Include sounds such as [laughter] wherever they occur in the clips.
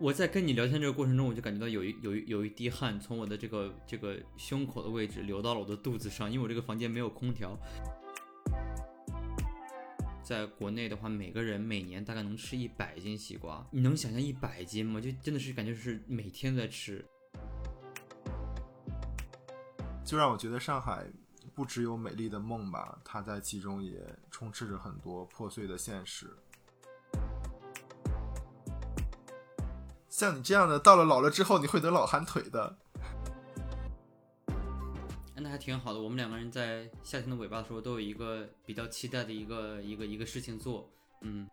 我在跟你聊天这个过程中，我就感觉到有一有一有一滴汗从我的这个这个胸口的位置流到了我的肚子上，因为我这个房间没有空调。在国内的话，每个人每年大概能吃一百斤西瓜，你能想象一百斤吗？就真的是感觉是每天在吃。就让我觉得上海不只有美丽的梦吧，它在其中也充斥着很多破碎的现实。像你这样的，到了老了之后，你会得老寒腿的。那还挺好的。我们两个人在夏天的尾巴的时候，都有一个比较期待的一个一个一个事情做。嗯。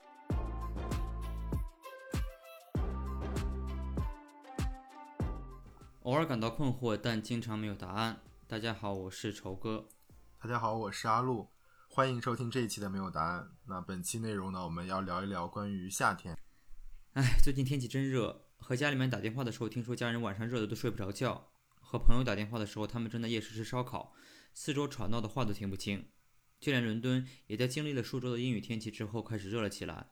偶尔感到困惑，但经常没有答案。大家好，我是仇哥。大家好，我是阿路。欢迎收听这一期的没有答案。那本期内容呢，我们要聊一聊关于夏天。哎，最近天气真热。和家里面打电话的时候，听说家人晚上热的都睡不着觉；和朋友打电话的时候，他们正在夜市吃烧烤，四周吵闹的话都听不清。就连伦敦也在经历了数周的阴雨天气之后开始热了起来。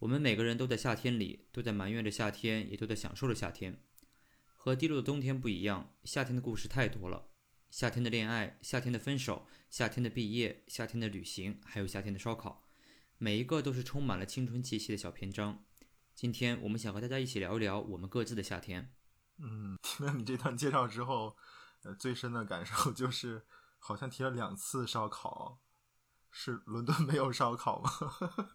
我们每个人都在夏天里，都在埋怨着夏天，也都在享受着夏天。和低落的冬天不一样，夏天的故事太多了：夏天的恋爱，夏天的分手，夏天的毕业，夏天的旅行，还有夏天的烧烤，每一个都是充满了青春气息的小篇章。今天我们想和大家一起聊一聊我们各自的夏天。嗯，听了你这段介绍之后，呃，最深的感受就是 [laughs] 好像提了两次烧烤。是伦敦没有烧烤吗？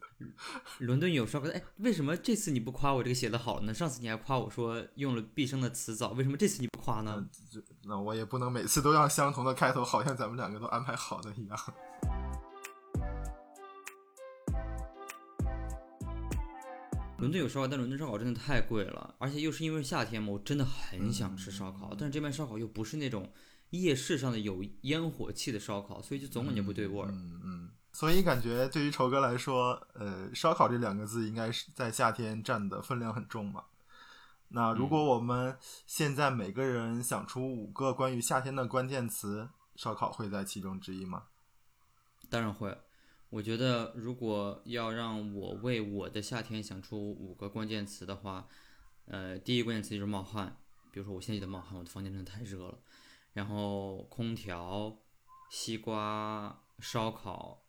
[laughs] 伦敦有烧烤。哎，为什么这次你不夸我这个写的好呢？上次你还夸我说用了毕生的词藻，为什么这次你不夸呢？那我也不能每次都要相同的开头，好像咱们两个都安排好的一样。伦敦有烧烤，但伦敦烧烤真的太贵了，而且又是因为夏天嘛，我真的很想吃烧烤，但是这边烧烤又不是那种夜市上的有烟火气的烧烤，所以就总感觉不对味儿。嗯嗯，所以感觉对于仇哥来说，呃，烧烤这两个字应该是在夏天占的分量很重嘛。那如果我们现在每个人想出五个关于夏天的关键词，烧烤会在其中之一吗？当然会。我觉得，如果要让我为我的夏天想出五个关键词的话，呃，第一个关键词就是冒汗。比如说，我现在就在冒汗，我的房间真的太热了。然后，空调、西瓜、烧烤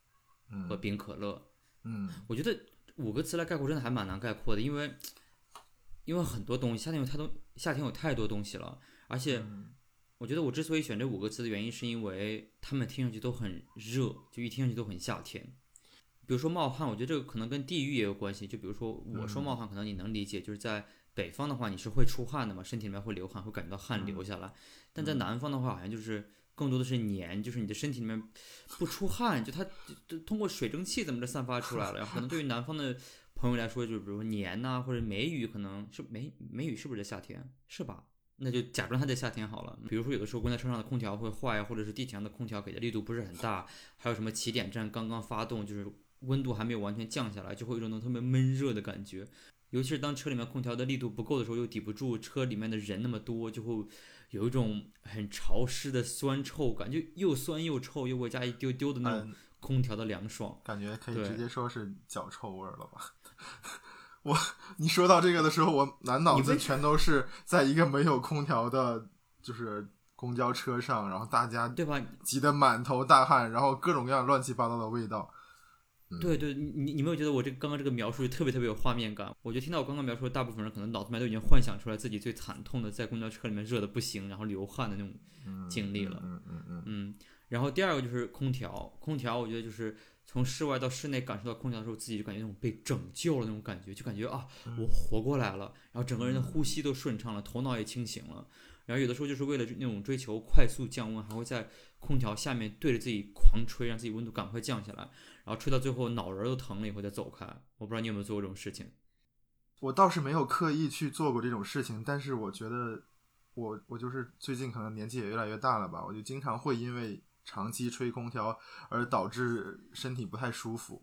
和冰可乐。嗯，我觉得五个词来概括真的还蛮难概括的，因为因为很多东西，夏天有太多，夏天有太多东西了，而且。我觉得我之所以选这五个词的原因，是因为它们听上去都很热，就一听上去都很夏天。比如说冒汗，我觉得这个可能跟地域也有关系。就比如说我说冒汗，可能你能理解，就是在北方的话，你是会出汗的嘛，身体里面会流汗，会感觉到汗流下来。但在南方的话，好像就是更多的是黏，就是你的身体里面不出汗，就它就通过水蒸气怎么着散发出来了。然后可能对于南方的朋友来说，就比如说黏呐，或者梅雨，可能是梅梅雨是不是在夏天？是吧？那就假装它在夏天好了。比如说，有的时候公交车上的空调会坏，或者是地铁上的空调给的力度不是很大，还有什么起点站刚刚发动，就是温度还没有完全降下来，就会有一种特别闷热的感觉。尤其是当车里面空调的力度不够的时候，又抵不住车里面的人那么多，就会有一种很潮湿的酸臭感，就又酸又臭，又会加一丢丢的那种空调的凉爽。感觉可以直接说是脚臭味了吧。我，你说到这个的时候，我满脑子全都是在一个没有空调的，就是公交车上，然后大家对吧，挤得满头大汗，然后各种各样乱七八糟的味道。对对，你你你没有觉得我这刚刚这个描述特别特别有画面感？我觉得听到我刚刚描述，大部分人可能脑子里面都已经幻想出来自己最惨痛的在公交车里面热的不行，然后流汗的那种经历了。嗯嗯嗯嗯。然后第二个就是空调，空调我觉得就是。从室外到室内感受到空调的时候，自己就感觉那种被拯救了那种感觉，就感觉啊，我活过来了，然后整个人的呼吸都顺畅了，头脑也清醒了。然后有的时候就是为了那种追求快速降温，还会在空调下面对着自己狂吹，让自己温度赶快降下来，然后吹到最后脑仁都疼了以后再走开。我不知道你有没有做过这种事情？我倒是没有刻意去做过这种事情，但是我觉得我我就是最近可能年纪也越来越大了吧，我就经常会因为。长期吹空调而导致身体不太舒服，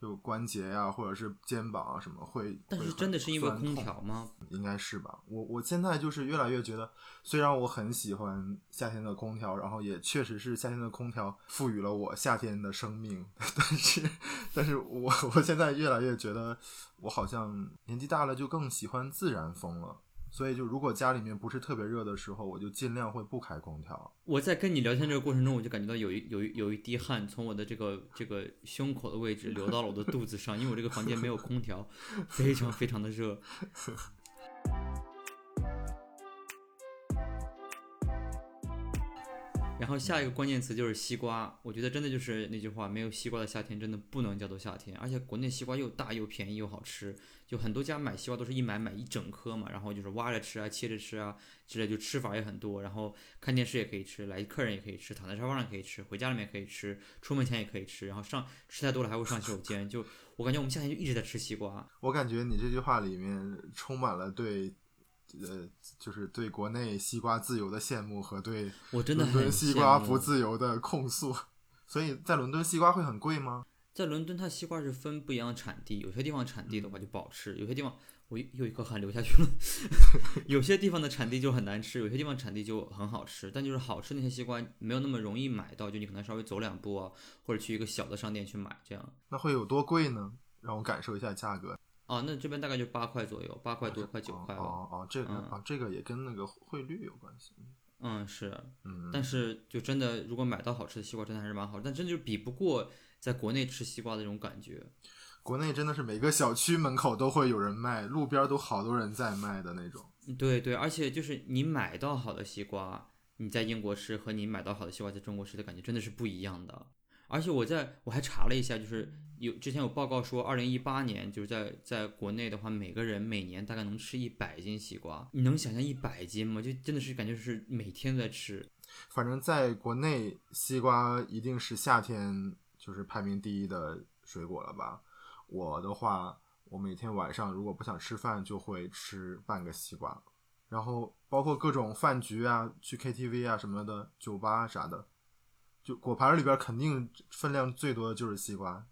就关节呀、或者是肩膀啊什么会。但是真的是因为空调吗？应该是吧。我我现在就是越来越觉得，虽然我很喜欢夏天的空调，然后也确实是夏天的空调赋予了我夏天的生命，[laughs] 但是但是我我现在越来越觉得，我好像年纪大了就更喜欢自然风了。所以就如果家里面不是特别热的时候，我就尽量会不开空调。我在跟你聊天这个过程中，我就感觉到有一有一有一滴汗从我的这个这个胸口的位置流到了我的肚子上，因为我这个房间没有空调，非常非常的热。然后下一个关键词就是西瓜，我觉得真的就是那句话，没有西瓜的夏天真的不能叫做夏天。而且国内西瓜又大又便宜又好吃，就很多家买西瓜都是一买买一整颗嘛，然后就是挖着吃啊、切着吃啊之类，就吃法也很多。然后看电视也可以吃，来客人也可以吃，躺在沙发上可以吃，回家里面可以吃，出门前也可以吃。然后上吃太多了还会上洗手间，就我感觉我们夏天就一直在吃西瓜。[laughs] 我感觉你这句话里面充满了对，呃，就是对国内西瓜自由的羡慕和对我真的伦很敦西瓜不自由的控诉。所以在伦敦西瓜会很贵吗？在伦敦，它西瓜是分不一样的产地，有些地方产地的话就不好吃，有些地方我又又一口汗流下去了。[laughs] 有些地方的产地就很难吃，有些地方产地就很好吃。但就是好吃那些西瓜没有那么容易买到，就你可能稍微走两步啊，或者去一个小的商店去买这样。那会有多贵呢？让我感受一下价格。哦，那这边大概就八块左右，八块多，快九块吧。哦哦，这个嗯啊，这个也跟那个汇率有关系。嗯，是。嗯，但是就真的，如果买到好吃的西瓜，真的还是蛮好，但真的就比不过在国内吃西瓜的那种感觉。国内真的是每个小区门口都会有人卖，路边都好多人在卖的那种。对对，而且就是你买到好的西瓜，你在英国吃和你买到好的西瓜在中国吃的感觉真的是不一样的。而且我在我还查了一下，就是有之前有报告说，二零一八年就是在在国内的话，每个人每年大概能吃一百斤西瓜。你能想象一百斤吗？就真的是感觉是每天在吃。反正在国内，西瓜一定是夏天就是排名第一的水果了吧？我的话，我每天晚上如果不想吃饭，就会吃半个西瓜，然后包括各种饭局啊、去 KTV 啊什么的、酒吧啥的，就果盘里边肯定分量最多的就是西瓜，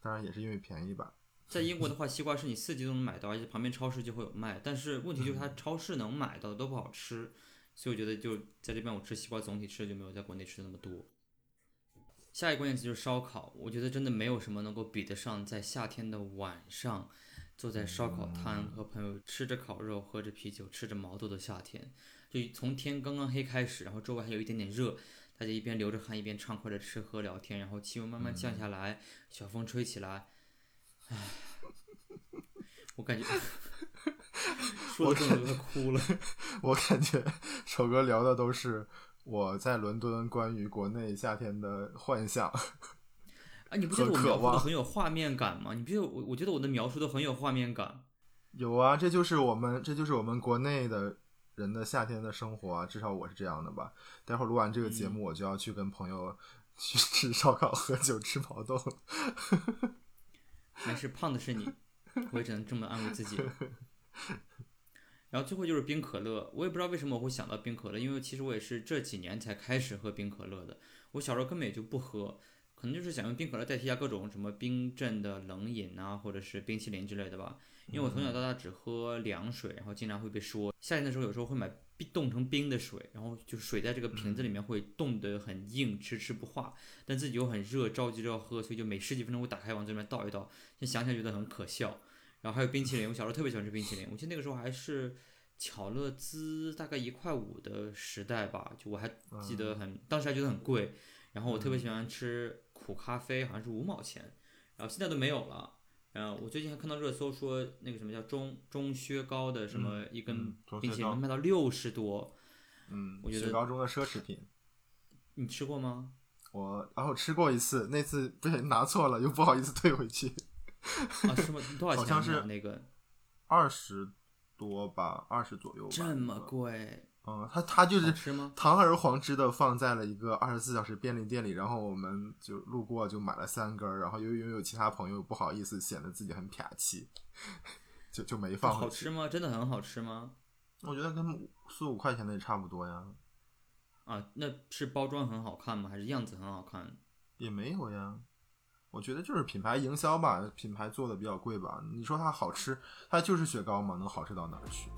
当然也是因为便宜吧。在英国的话，西瓜是你四季都能买到，而且旁边超市就会有卖。但是问题就是它超市能买到的都不好吃，所以我觉得就在这边我吃西瓜总体吃的就没有在国内吃的那么多。下一个关键词就是烧烤，我觉得真的没有什么能够比得上在夏天的晚上，坐在烧烤摊和朋友吃着烤肉、喝着啤酒、吃着毛豆的夏天。就从天刚刚黑开始，然后周围还有一点点热，大家一边流着汗一边畅快的吃喝聊天，然后气温慢慢降下来，小风吹起来，唉，我感觉 [laughs] 说的都快哭了。[laughs] 我感觉丑哥聊的都是我在伦敦关于国内夏天的幻想。啊，你不觉得我描述的很有画面感吗？你不觉得我我觉得我的描述都很有画面感？有啊，这就是我们，这就是我们国内的人的夏天的生活啊，至少我是这样的吧。待会儿录完这个节目，我就要去跟朋友去吃烧烤、喝酒、吃毛豆了。[laughs] 没事，胖的是你，我也只能这么安慰自己。然后最后就是冰可乐，我也不知道为什么我会想到冰可乐，因为其实我也是这几年才开始喝冰可乐的。我小时候根本也就不喝，可能就是想用冰可乐代替一下各种什么冰镇的冷饮啊，或者是冰淇淋之类的吧。因为我从小到大只喝凉水，然后经常会被说，夏天的时候有时候会买冰冻成冰的水，然后就水在这个瓶子里面会冻得很硬，迟迟不化，但自己又很热，着急着要喝，所以就每十几分钟会打开往这里面倒一倒，现在想起来觉得很可笑。然后还有冰淇淋，我小时候特别喜欢吃冰淇淋，我记得那个时候还是巧乐兹大概一块五的时代吧，就我还记得很，当时还觉得很贵。然后我特别喜欢吃苦咖啡，好像是五毛钱，然后现在都没有了。嗯，我最近还看到热搜说那个什么叫中中薛高的什么一根嗯中冰淇淋能卖到六十多，嗯，我觉得雪糕中的奢侈品。你吃过吗？我然后吃过一次，那次不小心拿错了，又不好意思退回去，啊，是吗？多少钱呢？好像是那个二十多吧，二十左右吧。这么贵，嗯，他他就是吃吗？堂而皇之的放在了一个二十四小时便利店里，然后我们就路过就买了三根儿，然后由于有其他朋友不好意思显得自己很撇气，就就没放。好吃吗？真的很好吃吗？我觉得跟四五块钱的也差不多呀，啊，那是包装很好看吗？还是样子很好看？也没有呀。我觉得就是品牌营销吧，品牌做的比较贵吧。你说它好吃，它就是雪糕嘛，能好吃到哪儿去？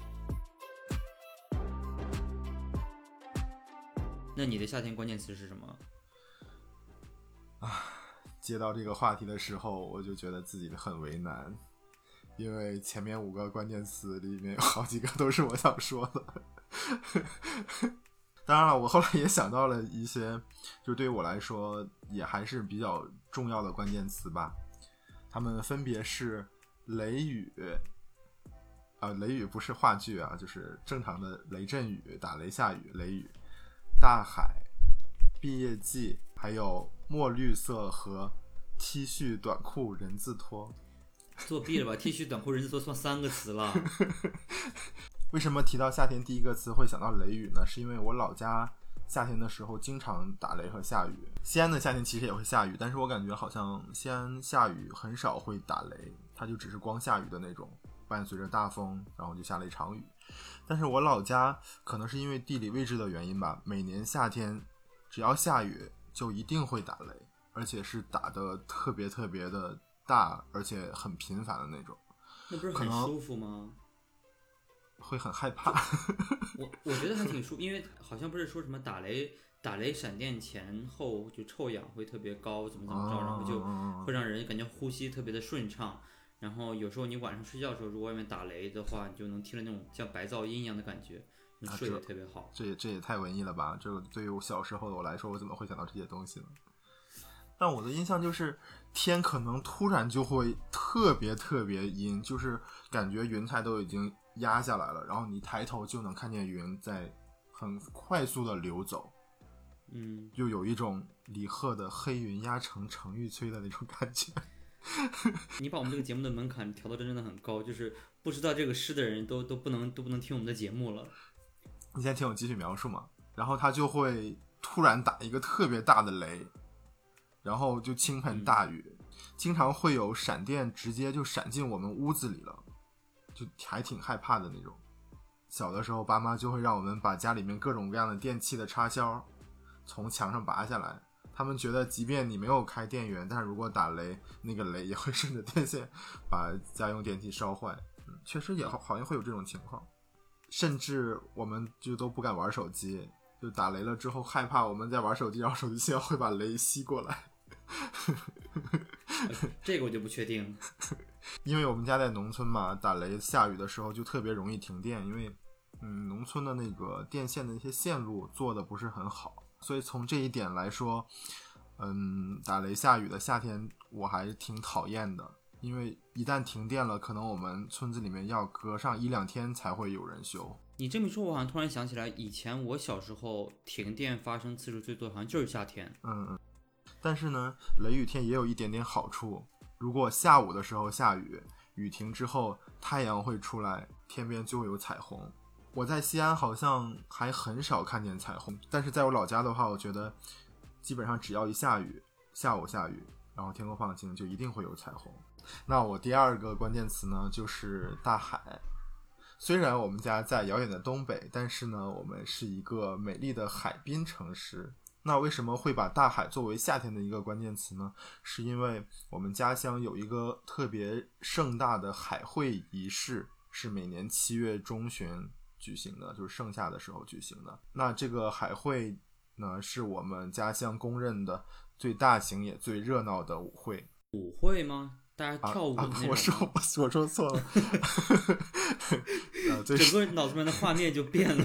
那你的夏天关键词是什么？啊，接到这个话题的时候，我就觉得自己很为难，因为前面五个关键词里面有好几个都是我想说的。当然了，我后来也想到了一些，就对于我来说也还是比较重要的关键词吧。它们分别是雷雨，啊，雷雨不是话剧啊，就是正常的雷阵雨，打雷下雨，雷雨。大海、毕业季，还有墨绿色和 T 恤短裤人字拖，作弊了吧？[laughs] T 恤短裤人字拖算三个词了。为什么提到夏天第一个词会想到雷雨呢？是因为我老家夏天的时候经常打雷和下雨。西安的夏天其实也会下雨，但是我感觉好像西安下雨很少会打雷，它就只是光下雨的那种，伴随着大风，然后就下了一场雨。但是我老家可能是因为地理位置的原因吧，每年夏天只要下雨就一定会打雷，而且是打的特别特别的大，而且很频繁的那种。那不是很舒服吗？会很害怕。[laughs] 我我觉得还挺舒，因为好像不是说什么打雷打雷闪电前后就臭氧会特别高，怎么怎么着，然后就会让人感觉呼吸特别的顺畅。然后有时候你晚上睡觉的时候，如果外面打雷的话，你就能听着那种像白噪音一样的感觉，你睡得特别好。这也这也太文艺了吧！这个对于我小时候的我来说，我怎么会想到这些东西呢？但我的印象就是天可能突然就会特别特别阴，就是感觉云彩都已经压下来了，然后你抬头就能看见云在很快速的流走，嗯，就有一种李贺的黑云压城城欲摧的那种感觉。[laughs] 你把我们这个节目的门槛调到真的很高，就是 [laughs] 不知道这个诗的人都都不能都不能听我们的节目了。你先听我继续描述嘛。然后他就会突然打一个特别大的雷，然后就倾盆大雨，经常会有闪电直接就闪进我们屋子里了，就还挺害怕的那种。小的时候，爸妈就会让我们把家里面各种各样的电器的插销从墙上拔下来。他们觉得，即便你没有开电源，但是如果打雷，那个雷也会顺着电线把家用电器烧坏。嗯，确实也好，好像会有这种情况。甚至我们就都不敢玩手机，就打雷了之后害怕我们在玩手机，然后手机线会把雷吸过来。这个我就不确定，因为我们家在农村嘛，打雷下雨的时候就特别容易停电，因为嗯，农村的那个电线的一些线路做的不是很好。所以从这一点来说，嗯，打雷下雨的夏天我还挺讨厌的，因为一旦停电了，可能我们村子里面要隔上一两天才会有人修。你这么说，我好像突然想起来，以前我小时候停电发生次数最多，好像就是夏天。嗯嗯。但是呢，雷雨天也有一点点好处，如果下午的时候下雨，雨停之后太阳会出来，天边就会有彩虹。我在西安好像还很少看见彩虹，但是在我老家的话，我觉得基本上只要一下雨，下午下雨，然后天空放晴，就一定会有彩虹。那我第二个关键词呢，就是大海。虽然我们家在遥远的东北，但是呢，我们是一个美丽的海滨城市。那为什么会把大海作为夏天的一个关键词呢？是因为我们家乡有一个特别盛大的海会仪式，是每年七月中旬。举行的就是盛夏的时候举行的。那这个海会呢，是我们家乡公认的最大型也最热闹的舞会。舞会吗？大家跳舞？我说我我说错了。[laughs] 整个脑子里面的画面就变了。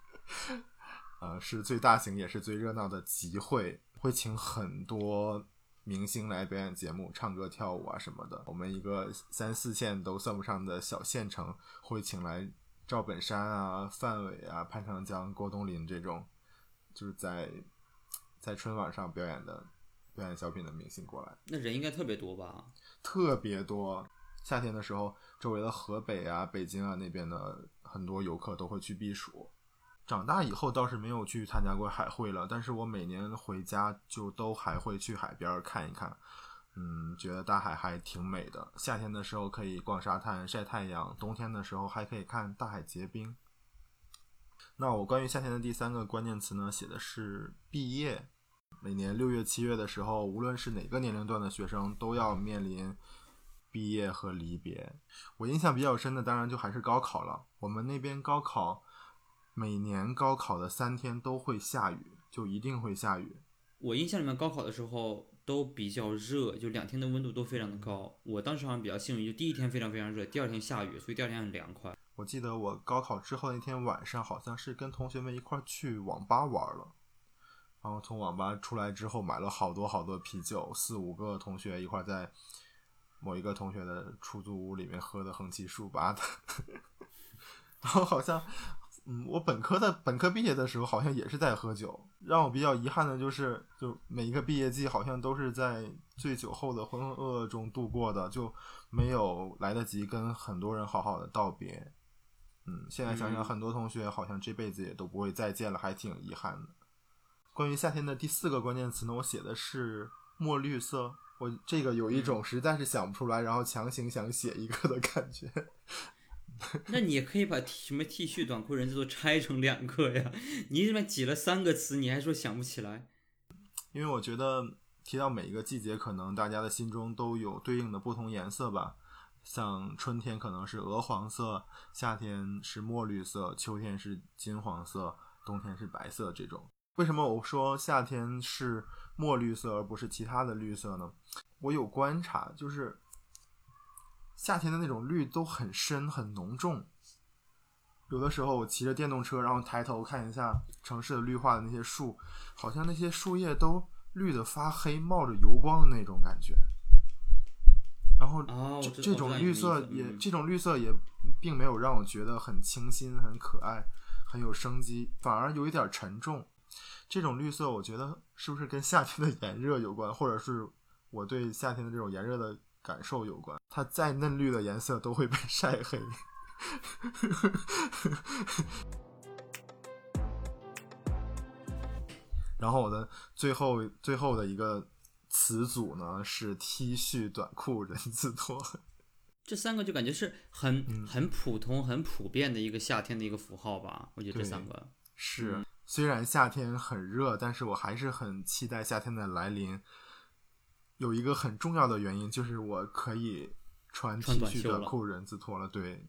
[laughs] 呃，是最大型也是最热闹的集会，会请很多明星来表演节目、唱歌、跳舞啊什么的。我们一个三四线都算不上的小县城，会请来。赵本山啊，范伟啊，潘长江、郭冬临这种，就是在在春晚上表演的表演小品的明星过来，那人应该特别多吧？特别多。夏天的时候，周围的河北啊、北京啊那边的很多游客都会去避暑。长大以后倒是没有去参加过海会了，但是我每年回家就都还会去海边看一看。嗯，觉得大海还挺美的。夏天的时候可以逛沙滩晒太阳，冬天的时候还可以看大海结冰。那我关于夏天的第三个关键词呢，写的是毕业。每年六月、七月的时候，无论是哪个年龄段的学生，都要面临毕业和离别。我印象比较深的，当然就还是高考了。我们那边高考，每年高考的三天都会下雨，就一定会下雨。我印象里面高考的时候都比较热，就两天的温度都非常的高。我当时好像比较幸运，就第一天非常非常热，第二天下雨，所以第二天很凉快。我记得我高考之后那天晚上，好像是跟同学们一块去网吧玩了，然后从网吧出来之后买了好多好多啤酒，四五个同学一块在某一个同学的出租屋里面喝的横七竖八的，[laughs] 然后好像，嗯，我本科的本科毕业的时候好像也是在喝酒，让我比较遗憾的就是，就每一个毕业季好像都是在醉酒后的浑浑噩噩中度过的，就没有来得及跟很多人好好的道别。嗯，现在想想，很多同学好像这辈子也都不会再见了，还挺遗憾的。关于夏天的第四个关键词呢，我写的是墨绿色。我这个有一种实在是想不出来，然后强行想写一个的感觉。[laughs] 那你也可以把什么 T 恤、短裤、人字拖拆成两个呀？你这边挤了三个词，你还说想不起来？因为我觉得提到每一个季节，可能大家的心中都有对应的不同颜色吧。像春天可能是鹅黄色，夏天是墨绿色，秋天是金黄色，冬天是白色。这种为什么我说夏天是墨绿色而不是其他的绿色呢？我有观察，就是夏天的那种绿都很深很浓重。有的时候我骑着电动车，然后抬头看一下城市的绿化的那些树，好像那些树叶都绿的发黑，冒着油光的那种感觉。然后这这种绿色也这种绿色也并没有让我觉得很清新、很可爱、很有生机，反而有一点沉重。这种绿色，我觉得是不是跟夏天的炎热有关，或者是我对夏天的这种炎热的感受有关？它再嫩绿的颜色都会被晒黑。[laughs] 然后我的最后最后的一个。词组呢是 T 恤、短裤、人字拖，[laughs] 这三个就感觉是很很普通、很普遍的一个夏天的一个符号吧。我觉得这三个是，虽然夏天很热，但是我还是很期待夏天的来临。有一个很重要的原因就是我可以穿 T 恤、短裤、人字拖了。对，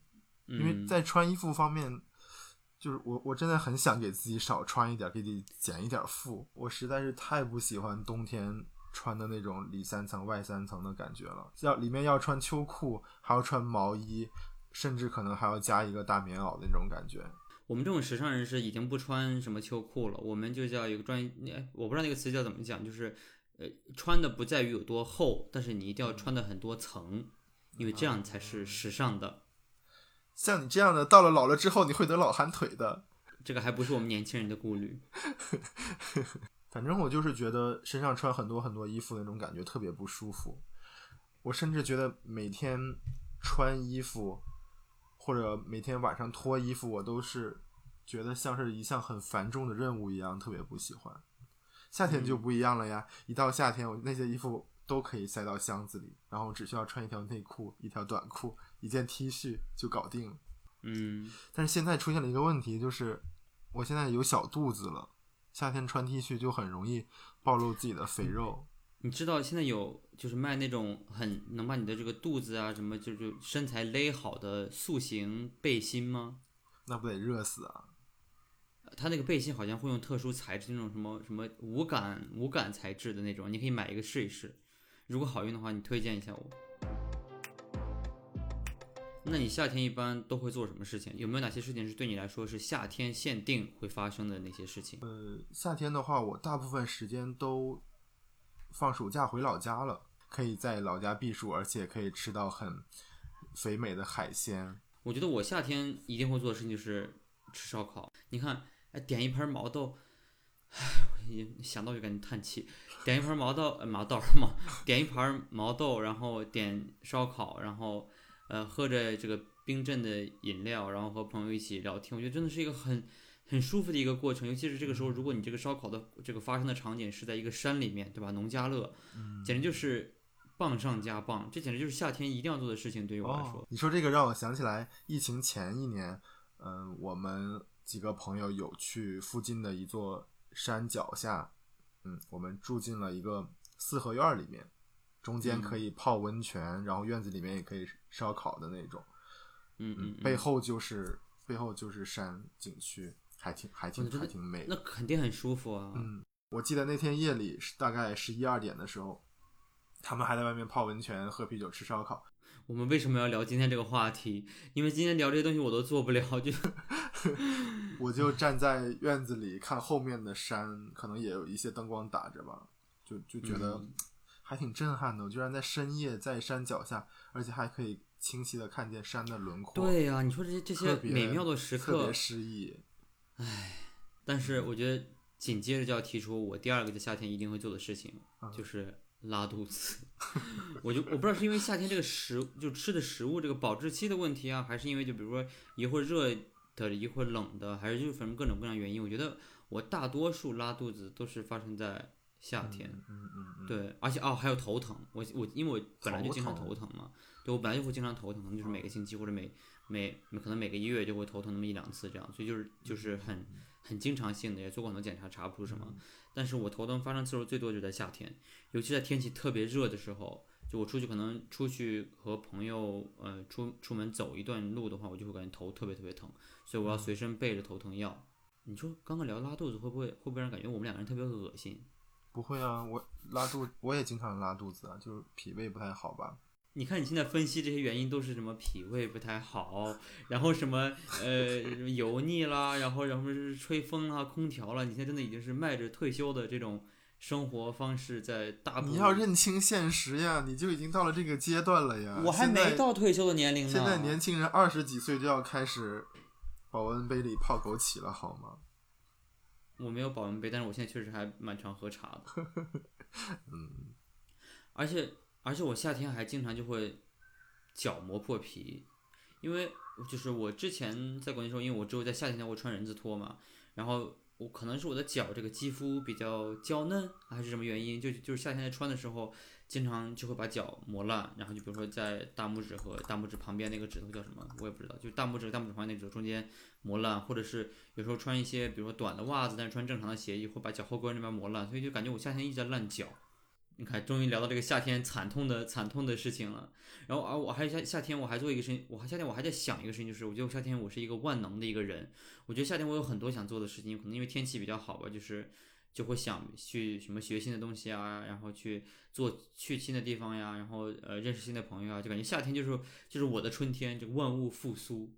因为在穿衣服方面，就是我我真的很想给自己少穿一点，给自己减一点负。我实在是太不喜欢冬天。穿的那种里三层外三层的感觉了，要里面要穿秋裤，还要穿毛衣，甚至可能还要加一个大棉袄的那种感觉。我们这种时尚人士已经不穿什么秋裤了，我们就叫一个专业，我不知道那个词叫怎么讲，就是呃，穿的不在于有多厚，但是你一定要穿的很多层，因为这样才是时尚的。像你这样的，到了老了之后，你会得老寒腿的。这个还不是我们年轻人的顾虑。[laughs] 反正我就是觉得身上穿很多很多衣服那种感觉特别不舒服，我甚至觉得每天穿衣服或者每天晚上脱衣服，我都是觉得像是一项很繁重的任务一样，特别不喜欢。夏天就不一样了呀，一到夏天，我那些衣服都可以塞到箱子里，然后只需要穿一条内裤、一条短裤、一件 T 恤就搞定了。嗯，但是现在出现了一个问题，就是我现在有小肚子了。夏天穿 T 恤就很容易暴露自己的肥肉。[laughs] 你知道现在有就是卖那种很能把你的这个肚子啊什么就就身材勒好的塑形背心吗？那不得热死啊！他那个背心好像会用特殊材质，那种什么什么无感无感材质的那种，你可以买一个试一试。如果好用的话，你推荐一下我。那你夏天一般都会做什么事情？有没有哪些事情是对你来说是夏天限定会发生的那些事情？呃，夏天的话，我大部分时间都放暑假回老家了，可以在老家避暑，而且可以吃到很肥美的海鲜。我觉得我夏天一定会做的事情就是吃烧烤。你看，哎，点一盆毛豆，哎，我一想到就感觉叹气。点一盆毛豆，呃毛豆嘛，点一盘毛豆，然后点烧烤，然后。呃，喝着这个冰镇的饮料，然后和朋友一起聊天，我觉得真的是一个很很舒服的一个过程。尤其是这个时候，如果你这个烧烤的这个发生的场景是在一个山里面，对吧？农家乐，简直就是棒上加棒。这简直就是夏天一定要做的事情。对于我来说，你说这个让我想起来，疫情前一年，嗯，我们几个朋友有去附近的一座山脚下，嗯，我们住进了一个四合院里面，中间可以泡温泉，然后院子里面也可以烧烤的那种。嗯嗯，背后就是背后就是山景区，还挺还挺还挺美。那肯定很舒服啊。嗯，我记得那天夜里是大概十一二点的时候，他们还在外面泡温泉、喝啤酒、吃烧烤。我们为什么要聊今天这个话题？因为今天聊这些东西我都做不了，就 [laughs] 我就站在院子里看后面的山，可能也有一些灯光打着吧，就就觉得还挺震撼的。我居然在深夜在山脚下，而且还可以清晰的看见山的轮廓。对呀，你说这些这些美妙的时刻，特别诗意。唉，但是我觉得紧接着就要提出我第二个在夏天一定会做的事情，就是。拉肚子，[laughs] 我就我不知道是因为夏天这个食就吃的食物这个保质期的问题啊，还是因为就比如说一会儿热的，一会儿冷的，还是就是反正各种各样原因。我觉得我大多数拉肚子都是发生在夏天，嗯嗯嗯，对，而且哦还有头疼，我我因为我本来就经常头疼嘛，对我本来就会经常头疼，可能就是每个星期或者每每可能每个一月就会头疼那么一两次这样，所以就是就是很很经常性的，也做过很多检查，查不出什么。但是我头疼发生次数最多就在夏天，尤其在天气特别热的时候，就我出去可能出去和朋友呃出出门走一段路的话，我就会感觉头特别特别疼，所以我要随身备着头疼药。你说刚刚聊拉肚子会不会会不会让感觉我们两个人特别恶心？不会啊，我拉肚我也经常拉肚子啊，就是脾胃不太好吧。你看你现在分析这些原因都是什么脾胃不太好，然后什么呃油腻啦，然后然后是吹风啦、空调啦，你现在真的已经是迈着退休的这种生活方式在大。你要认清现实呀，你就已经到了这个阶段了呀。我还没到退休的年龄呢。现在年轻人二十几岁就要开始保温杯里泡枸杞了，好吗？我没有保温杯，但是我现在确实还蛮常喝茶的。[laughs] 嗯，而且。而且我夏天还经常就会脚磨破皮，因为就是我之前在国内时候，因为我只有在夏天才会穿人字拖嘛，然后我可能是我的脚这个肌肤比较娇嫩，还是什么原因，就就是夏天在穿的时候，经常就会把脚磨烂，然后就比如说在大拇指和大拇指旁边那个指头叫什么，我也不知道，就大拇指大拇指旁边那个指头中间磨烂，或者是有时候穿一些比如说短的袜子，但是穿正常的鞋，会把脚后跟那边磨烂，所以就感觉我夏天一直在烂脚。你看，终于聊到这个夏天惨痛的惨痛的事情了。然后啊，我还夏夏天我还做一个事情，我还夏天我还在想一个事情，就是我觉得夏天我是一个万能的一个人。我觉得夏天我有很多想做的事情，可能因为天气比较好吧，就是就会想去什么学新的东西啊，然后去做去新的地方呀，然后呃认识新的朋友啊，就感觉夏天就是就是我的春天，就万物复苏。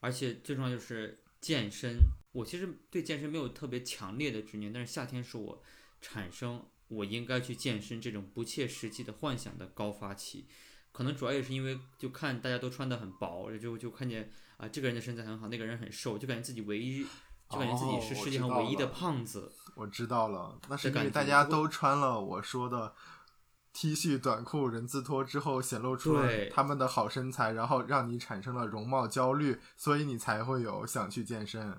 而且最重要就是健身，我其实对健身没有特别强烈的执念，但是夏天是我产生。我应该去健身，这种不切实际的幻想的高发期，可能主要也是因为就看大家都穿的很薄，就就看见啊这个人的身材很好，那个人很瘦，就感觉自己唯一，就感觉自己是世界上唯一的胖子。我知道了，那是因为大家都穿了我说的 T 恤、短裤、人字拖之后，显露出了他们的好身材，然后让你产生了容貌焦虑，所以你才会有想去健身。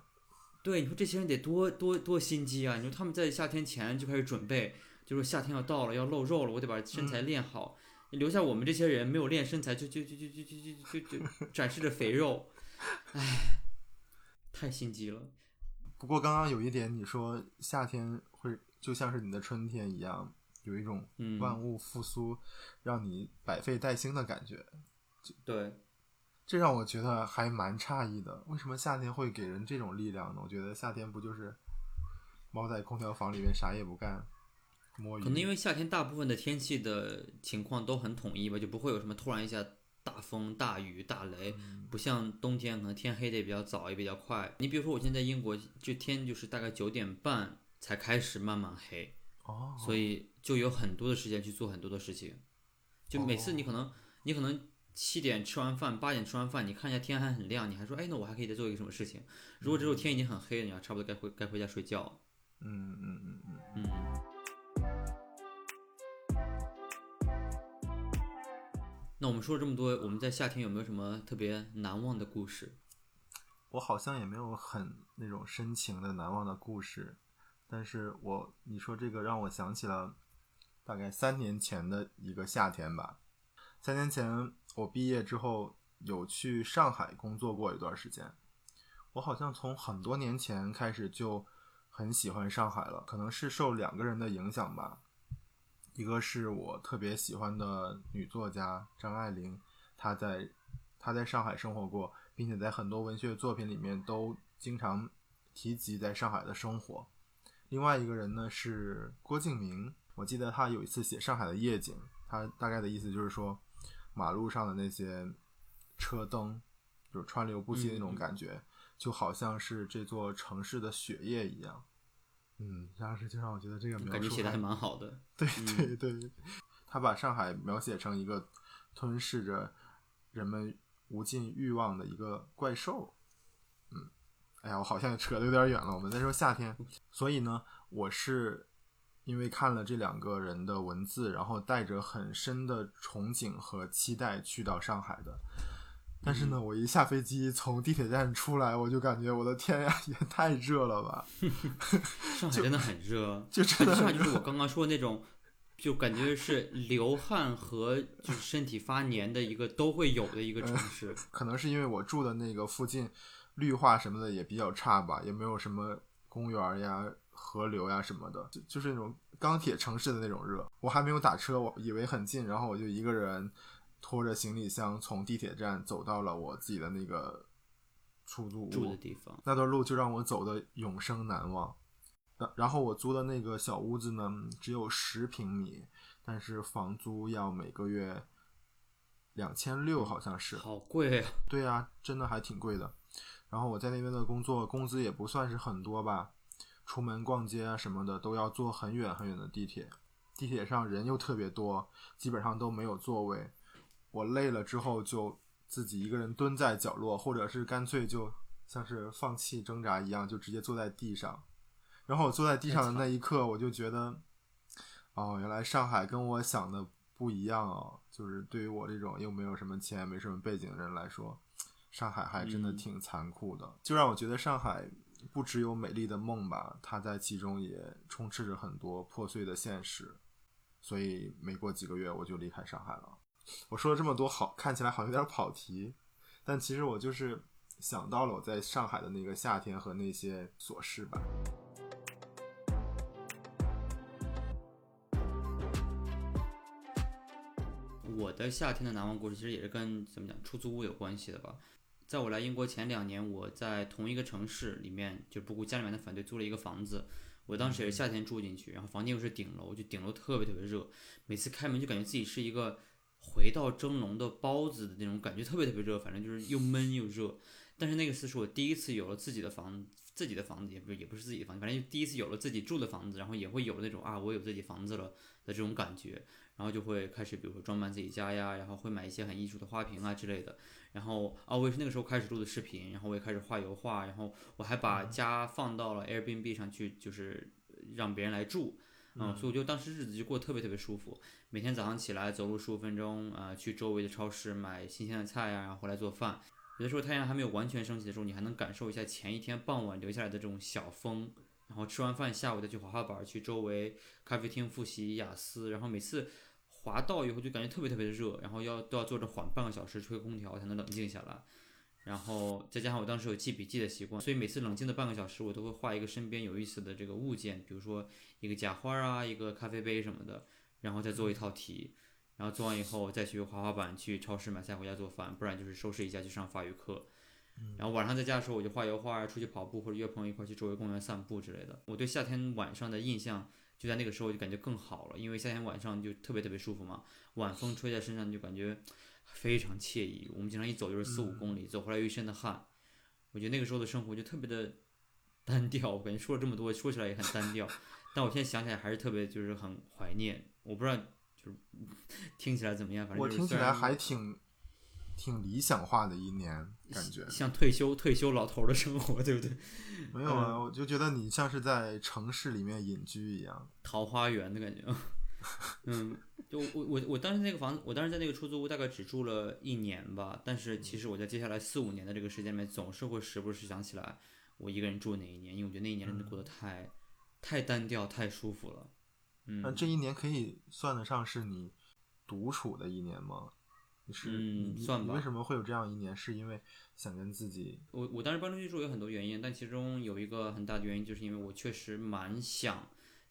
对，你说这些人得多多多心机啊！你说他们在夏天前就开始准备。就是夏天要到了，要露肉了，我得把身材练好。留下我们这些人没有练身材，就就就就就就就就就展示着肥肉，唉，太心机了。不过刚刚有一点，你说夏天会就像是你的春天一样，有一种万物复苏，让你百废待兴的感觉。对，这让我觉得还蛮诧异的。为什么夏天会给人这种力量呢？我觉得夏天不就是猫在空调房里面啥也不干？可能因为夏天大部分的天气的情况都很统一吧，就不会有什么突然一下大风、大雨、大雷，不像冬天可能天黑的也比较早，也比较快。你比如说我现在英国，就天就是大概九点半才开始慢慢黑，哦，所以就有很多的时间去做很多的事情。就每次你可能你可能七点吃完饭，八点吃完饭，你看一下天还很亮，你还说哎，那我还可以再做一个什么事情？如果这时候天已经很黑了，你要差不多该回该回家睡觉。嗯嗯嗯嗯嗯。那我们说了这么多，我们在夏天有没有什么特别难忘的故事？我好像也没有很那种深情的难忘的故事，但是我你说这个让我想起了大概三年前的一个夏天吧。三年前我毕业之后有去上海工作过一段时间，我好像从很多年前开始就。很喜欢上海了，可能是受两个人的影响吧。一个是我特别喜欢的女作家张爱玲，她在她在上海生活过，并且在很多文学作品里面都经常提及在上海的生活。另外一个人呢是郭敬明，我记得他有一次写上海的夜景，他大概的意思就是说，马路上的那些车灯，就是川流不息的那种感觉，就好像是这座城市的血液一样。嗯，当时就让我觉得这个描述感觉写的还蛮好的。[laughs] 对对对，他把上海描写成一个吞噬着人们无尽欲望的一个怪兽。嗯，哎呀，我好像扯得有点远了。我们再说夏天，所以呢，我是因为看了这两个人的文字，然后带着很深的憧憬和期待去到上海的。但是呢，我一下飞机从地铁站出来，我就感觉我的天呀，也太热了吧！[laughs] 上海真的很热，[laughs] 就真的上海就是我刚刚说的那种，就感觉是流汗和就是身体发黏的一个都会有的一个城市。可能是因为我住的那个附近绿化什么的也比较差吧，也没有什么公园呀、河流呀什么的，就就是那种钢铁城市的那种热。我还没有打车，我以为很近，然后我就一个人。拖着行李箱从地铁站走到了我自己的那个出租屋住的地方，那段路就让我走的永生难忘。然后我租的那个小屋子呢，只有十平米，但是房租要每个月两千六，好像是，好贵啊！对呀，真的还挺贵的。然后我在那边的工作，工资也不算是很多吧，出门逛街啊什么的都要坐很远很远的地铁，地铁上人又特别多，基本上都没有座位。我累了之后，就自己一个人蹲在角落，或者是干脆就像是放弃挣扎一样，就直接坐在地上。然后我坐在地上的那一刻，我就觉得，哦，原来上海跟我想的不一样哦。就是对于我这种又没有什么钱、没什么背景的人来说，上海还真的挺残酷的。就让我觉得上海不只有美丽的梦吧，它在其中也充斥着很多破碎的现实。所以没过几个月，我就离开上海了。我说了这么多，好看起来好像有点跑题，但其实我就是想到了我在上海的那个夏天和那些琐事吧。我的夏天的难忘故事其实也是跟怎么讲出租屋有关系的吧。在我来英国前两年，我在同一个城市里面，就不顾家里面的反对租了一个房子。我当时也是夏天住进去，然后房间又是顶楼，就顶楼特别特别热，每次开门就感觉自己是一个。回到蒸笼的包子的那种感觉特别特别热，反正就是又闷又热。但是那个次是我第一次有了自己的房，自己的房子也不是也不是自己的房子，反正就第一次有了自己住的房子，然后也会有那种啊我有自己房子了的这种感觉，然后就会开始比如说装扮自己家呀，然后会买一些很艺术的花瓶啊之类的。然后啊我也是那个时候开始录的视频，然后我也开始画油画，然后我还把家放到了 Airbnb 上去，就是让别人来住。嗯，所以我就当时日子就过得特别特别舒服，每天早上起来走路十五分钟，啊，去周围的超市买新鲜的菜呀，然后回来做饭。有的时候太阳还没有完全升起的时候，你还能感受一下前一天傍晚留下来的这种小风。然后吃完饭，下午再去滑滑板，去周围咖啡厅复习雅思。然后每次滑到以后就感觉特别特别的热，然后要都要坐着缓半个小时吹空调才能冷静下来。然后再加上我当时有记笔记的习惯，所以每次冷静的半个小时，我都会画一个身边有意思的这个物件，比如说一个假花啊，一个咖啡杯什么的，然后再做一套题，然后做完以后再去滑滑板，去超市买菜回家做饭，不然就是收拾一下去上法语课。然后晚上在家的时候，我就画油画，出去跑步或者约朋友一块去周围公园散步之类的。我对夏天晚上的印象就在那个时候就感觉更好了，因为夏天晚上就特别特别舒服嘛，晚风吹在身上就感觉。非常惬意，我们经常一走就是四五公里，走回来一身的汗。我觉得那个时候的生活就特别的单调，我感觉说了这么多，说起来也很单调。但我现在想起来还是特别就是很怀念。我不知道就是 [laughs] 听起来怎么样，反正我听起来还挺挺理想化的一年，感觉像退休退休老头的生活，[laughs] 对不对？没有啊，我就觉得你像是在城市里面隐居一样，桃花源的感觉。嗯。就我我我当时那个房子，我当时在那个出租屋大概只住了一年吧。但是其实我在接下来四五年的这个时间里面，总是会时不时想起来我一个人住哪一年，因为我觉得那一年真的过得太太单调、太舒服了。嗯，那这一年可以算得上是你独处的一年吗？你是嗯算吧为什么会有这样一年？是因为想跟自己我我当时搬出去住有很多原因，但其中有一个很大的原因，就是因为我确实蛮想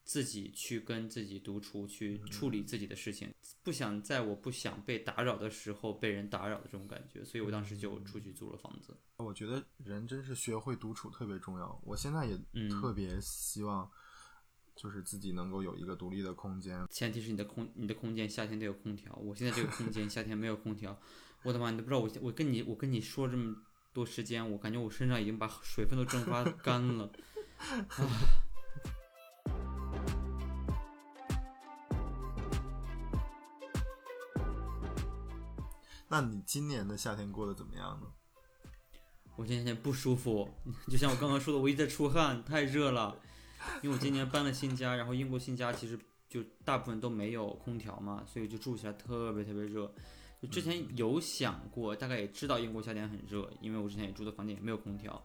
自己去跟自己独处，去处理自己的事情，不想在我不想被打扰的时候被人打扰的这种感觉，所以我当时就出去租了房子。我觉得人真是学会独处特别重要。我现在也嗯特别希望，就是自己能够有一个独立的空间。前提是你的空你的空间夏天得有空调，我现在这个空间夏天没有空调，我的妈，你都不知道我我跟你我跟你说这么多时间，我感觉我身上已经把水分都蒸发干了。[laughs] 那你今年的夏天过得怎么样呢？我今天不舒服，就像我刚刚说的，我一直在出汗，太热了。因为我今年搬了新家，然后英国新家其实就大部分都没有空调嘛，所以就住起来特别特别热。就之前有想过，大概也知道英国夏天很热，因为我之前也住的房间也没有空调。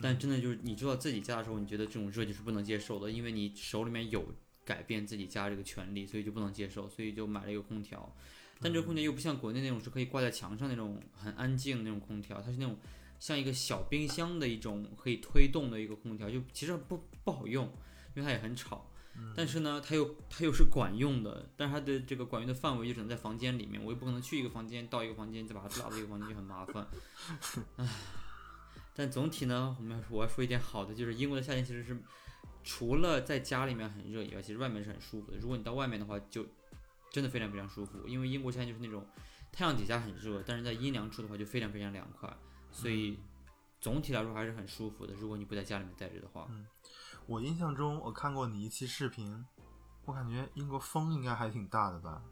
但真的就是你住到自己家的时候，你觉得这种热就是不能接受的，因为你手里面有改变自己家这个权利，所以就不能接受，所以就买了一个空调。但这个空调又不像国内那种是可以挂在墙上那种很安静的那种空调，它是那种像一个小冰箱的一种可以推动的一个空调，就其实不不好用，因为它也很吵。但是呢，它又它又是管用的，但是它的这个管用的范围就只能在房间里面，我又不可能去一个房间到一个房间再把它拉到一个房间，就很麻烦。[laughs] 唉，但总体呢，我们要说我要说一点好的，就是英国的夏天其实是除了在家里面很热以外，其实外面是很舒服的。如果你到外面的话，就真的非常非常舒服，因为英国夏天就是那种太阳底下很热，但是在阴凉处的话就非常非常凉快，所以总体来说还是很舒服的。如果你不在家里面待着的话，嗯我印象中我看过你一期视频，我感觉英国风应该还挺大的吧？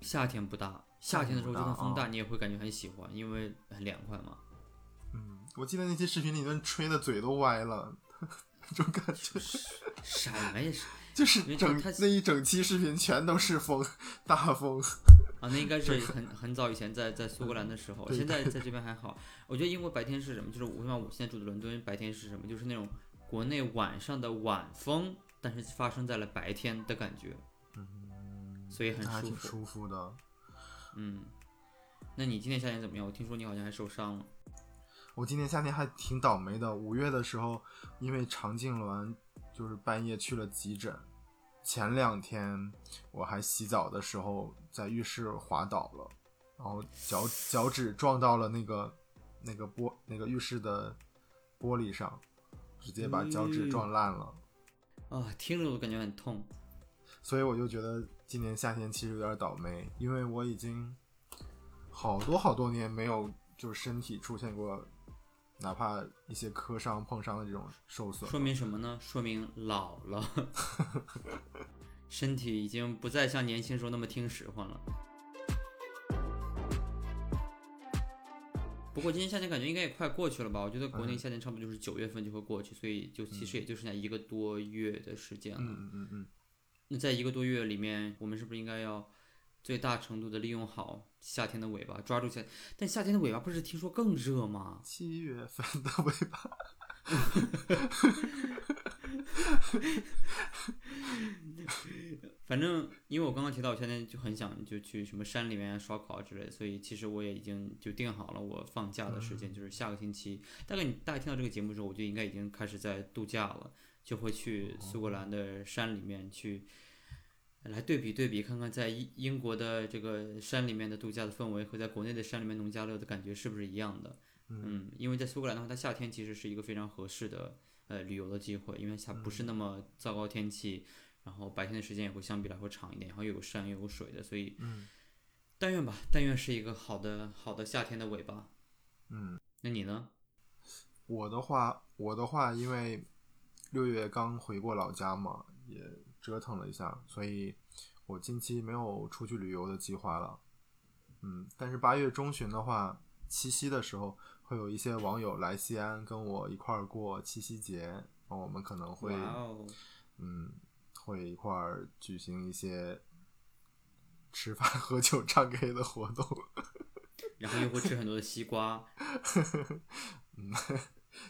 夏天不大，夏天的时候就算风大大，你也会感觉很喜欢，因为很凉快嘛。嗯，我记得那期视频里面吹的嘴都歪了，[laughs] 这种感觉什么呀是 [laughs] 就是整那一整期视频全都是风，大风。啊，那应该是很很早以前在在苏格兰的时候，现在在这边还好。我觉得英国白天是什么？就是我像我现在住的伦敦，白天是什么？就是那种国内晚上的晚风，但是发生在了白天的感觉，嗯所以很那还挺舒服。舒服的。嗯，那你今年夏天怎么样？我听说你好像还受伤了。我今年夏天还挺倒霉的，五月的时候因为肠痉挛，就是半夜去了急诊。前两天我还洗澡的时候在浴室滑倒了，然后脚脚趾撞到了那个那个玻那个浴室的玻璃上，直接把脚趾撞烂了。啊，听着我都感觉很痛。所以我就觉得今年夏天其实有点倒霉，因为我已经好多好多年没有就是身体出现过哪怕一些磕伤、碰伤的这种受损。说明什么呢？说明老了，[laughs] 身体已经不再像年轻时候那么听使唤了。不过今年夏天感觉应该也快过去了吧？我觉得国内夏天差不多就是九月份就会过去，所以就其实也就剩下一个多月的时间了。嗯嗯嗯嗯，那在一个多月里面，我们是不是应该要最大程度的利用好夏天的尾巴，抓住夏？但夏天的尾巴不是听说更热吗？七月份的尾巴，[laughs] 反正因为我刚刚提到，我现在就很想就去什么山里面烧烤之类，所以其实我也已经就定好了我放假的时间，就是下个星期。大概你大概听到这个节目之后，我就应该已经开始在度假了，就会去苏格兰的山里面去。来对比对比，看看在英英国的这个山里面的度假的氛围和在国内的山里面农家乐的感觉是不是一样的？嗯，因为在苏格兰的话，它夏天其实是一个非常合适的呃旅游的机会，因为它不是那么糟糕天气，然后白天的时间也会相比来说长一点，然后又有山又有水的，所以嗯但愿吧，但愿是一个好的好的夏天的尾巴。嗯，那你呢？我的话，我的话，因为六月刚回过老家嘛，也折腾了一下，所以我近期没有出去旅游的计划了。嗯，但是八月中旬的话，七夕的时候会有一些网友来西安跟我一块儿过七夕节，然后我们可能会嗯会一块儿举行一些吃饭、[laughs] 喝酒、唱 K 的活动。[laughs] 然后又会吃很多的西瓜，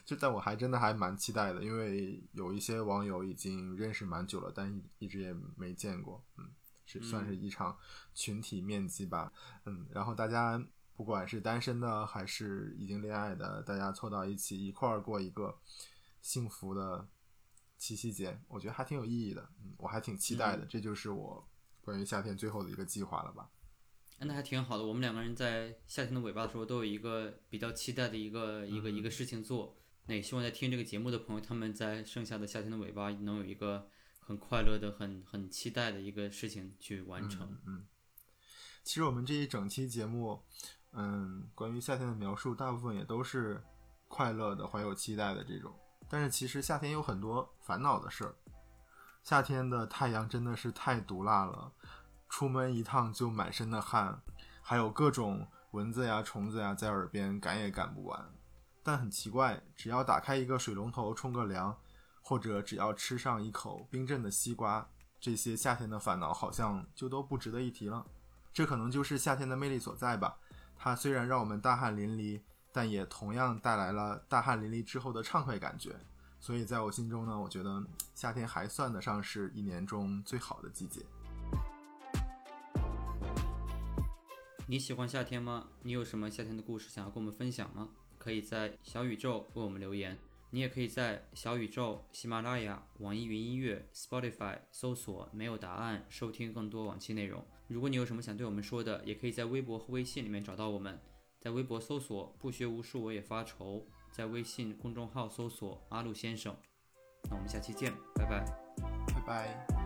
就但我还真的还蛮期待的，因为有一些网友已经认识蛮久了，但一一直也没见过，嗯，是算是一场群体面基吧。嗯，然后大家不管是单身的还是已经恋爱的，大家凑到一起一块儿过一个幸福的七夕节，我觉得还挺有意义的。嗯，我还挺期待的。这就是我关于夏天最后的一个计划了吧。那还挺好的。我们两个人在夏天的尾巴的时候都有一个比较期待的一个一个一个事情做。那也希望在听这个节目的朋友，他们在剩下的夏天的尾巴能有一个很快乐的、很很期待的一个事情去完成。嗯，其实我们这一整期节目，嗯，关于夏天的描述，大部分也都是快乐的、怀有期待的这种。但是其实夏天有很多烦恼的事儿。夏天的太阳真的是太毒辣了。出门一趟就满身的汗，还有各种蚊子呀、虫子呀在耳边赶也赶不完。但很奇怪，只要打开一个水龙头冲个凉，或者只要吃上一口冰镇的西瓜，这些夏天的烦恼好像就都不值得一提了。这可能就是夏天的魅力所在吧。它虽然让我们大汗淋漓，但也同样带来了大汗淋漓之后的畅快感觉。所以在我心中呢，我觉得夏天还算得上是一年中最好的季节。你喜欢夏天吗？你有什么夏天的故事想要跟我们分享吗？可以在小宇宙为我们留言。你也可以在小宇宙、喜马拉雅、网易云音乐、Spotify 搜索“没有答案”，收听更多往期内容。如果你有什么想对我们说的，也可以在微博和微信里面找到我们。在微博搜索“不学无术我也发愁”，在微信公众号搜索“阿路先生”。那我们下期见，拜拜，拜拜。